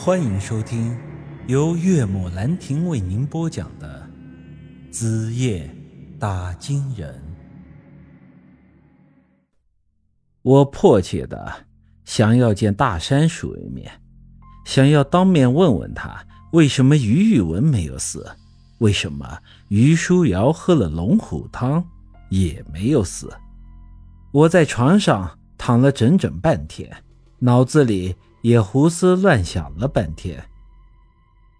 欢迎收听由岳母兰亭为您播讲的《子夜打金人》。我迫切的想要见大山叔一面，想要当面问问他，为什么于玉文没有死，为什么于书瑶喝了龙虎汤也没有死。我在床上躺了整整半天，脑子里。也胡思乱想了半天。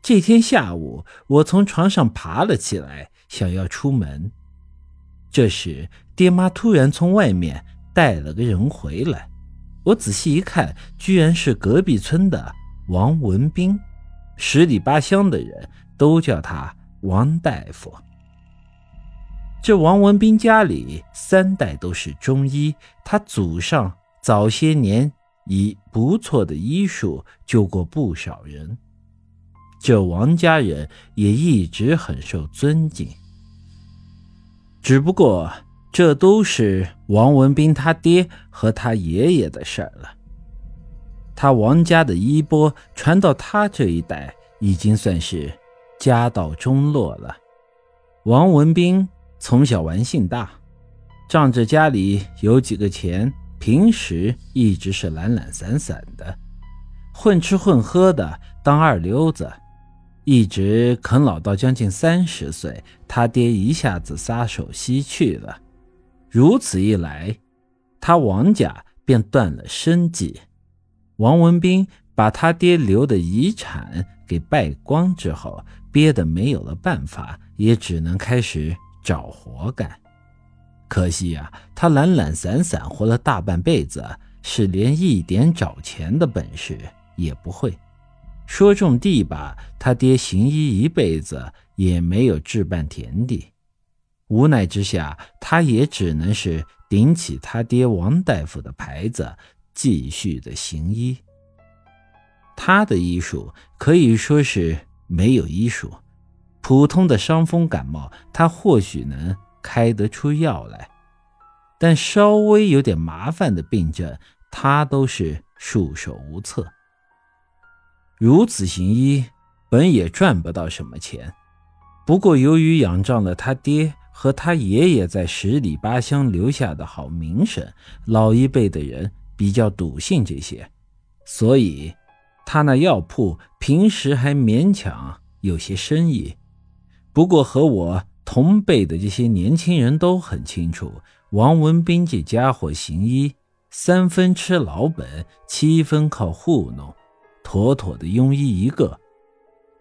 这天下午，我从床上爬了起来，想要出门。这时，爹妈突然从外面带了个人回来。我仔细一看，居然是隔壁村的王文斌，十里八乡的人都叫他王大夫。这王文斌家里三代都是中医，他祖上早些年。以不错的医术救过不少人，这王家人也一直很受尊敬。只不过这都是王文斌他爹和他爷爷的事儿了。他王家的衣钵传到他这一代，已经算是家道中落了。王文斌从小玩性大，仗着家里有几个钱。平时一直是懒懒散散的，混吃混喝的当二流子，一直啃老到将近三十岁，他爹一下子撒手西去了。如此一来，他王家便断了生计。王文斌把他爹留的遗产给败光之后，憋得没有了办法，也只能开始找活干。可惜呀，他懒懒散散活了大半辈子，是连一点找钱的本事也不会。说种地吧，他爹行医一辈子也没有置办田地。无奈之下，他也只能是顶起他爹王大夫的牌子，继续的行医。他的医术可以说是没有医术，普通的伤风感冒，他或许能。开得出药来，但稍微有点麻烦的病症，他都是束手无策。如此行医，本也赚不到什么钱。不过由于仰仗了他爹和他爷爷在十里八乡留下的好名声，老一辈的人比较笃信这些，所以他那药铺平时还勉强有些生意。不过和我。同辈的这些年轻人都很清楚，王文斌这家伙行医，三分吃老本，七分靠糊弄，妥妥的庸医一个。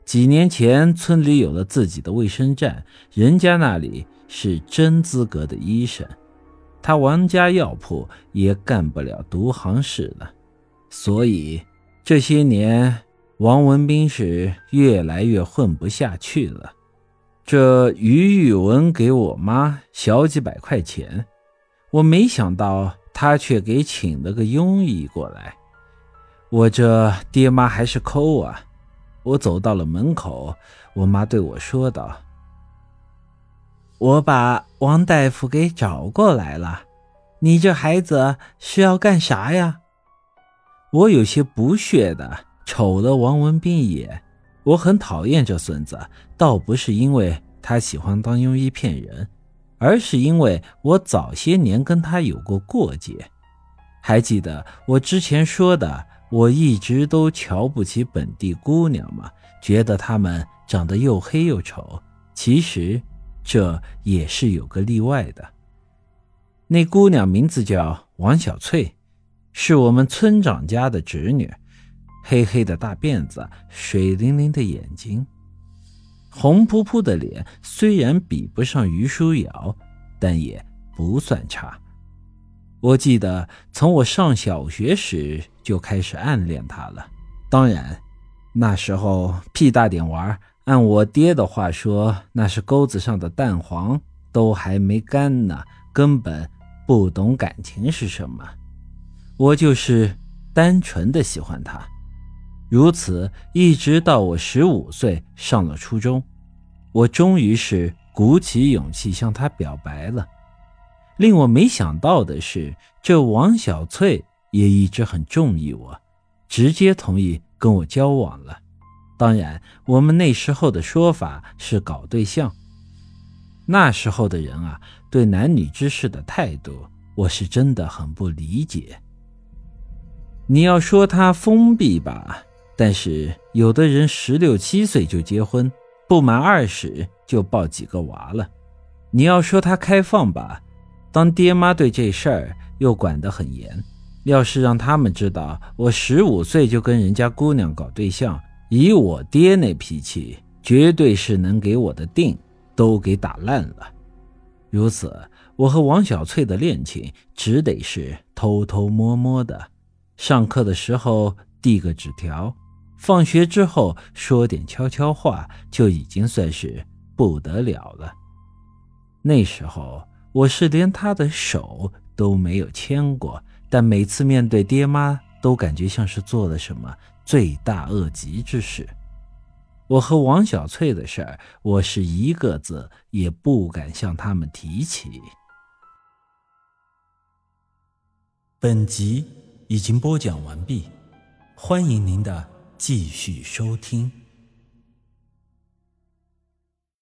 几年前村里有了自己的卫生站，人家那里是真资格的医生，他王家药铺也干不了独行事了。所以这些年，王文斌是越来越混不下去了。这于玉文给我妈小几百块钱，我没想到他却给请了个庸医过来。我这爹妈还是抠啊！我走到了门口，我妈对我说道：“我把王大夫给找过来了，你这孩子是要干啥呀？”我有些不屑的瞅了王文斌一眼。我很讨厌这孙子，倒不是因为他喜欢当庸医骗人，而是因为我早些年跟他有过过节。还记得我之前说的，我一直都瞧不起本地姑娘吗？觉得她们长得又黑又丑。其实这也是有个例外的。那姑娘名字叫王小翠，是我们村长家的侄女。黑黑的大辫子，水灵灵的眼睛，红扑扑的脸，虽然比不上于书瑶，但也不算差。我记得从我上小学时就开始暗恋她了。当然，那时候屁大点玩，按我爹的话说，那是钩子上的蛋黄都还没干呢，根本不懂感情是什么。我就是单纯的喜欢她。如此一直到我十五岁上了初中，我终于是鼓起勇气向她表白了。令我没想到的是，这王小翠也一直很中意我，直接同意跟我交往了。当然，我们那时候的说法是搞对象。那时候的人啊，对男女之事的态度，我是真的很不理解。你要说他封闭吧，但是有的人十六七岁就结婚，不满二十就抱几个娃了。你要说他开放吧，当爹妈对这事儿又管得很严。要是让他们知道我十五岁就跟人家姑娘搞对象，以我爹那脾气，绝对是能给我的腚都给打烂了。如此，我和王小翠的恋情只得是偷偷摸摸的，上课的时候递个纸条，放学之后说点悄悄话，就已经算是不得了了。那时候我是连他的手都没有牵过。但每次面对爹妈，都感觉像是做了什么罪大恶极之事。我和王小翠的事儿，我是一个字也不敢向他们提起。本集已经播讲完毕，欢迎您的继续收听。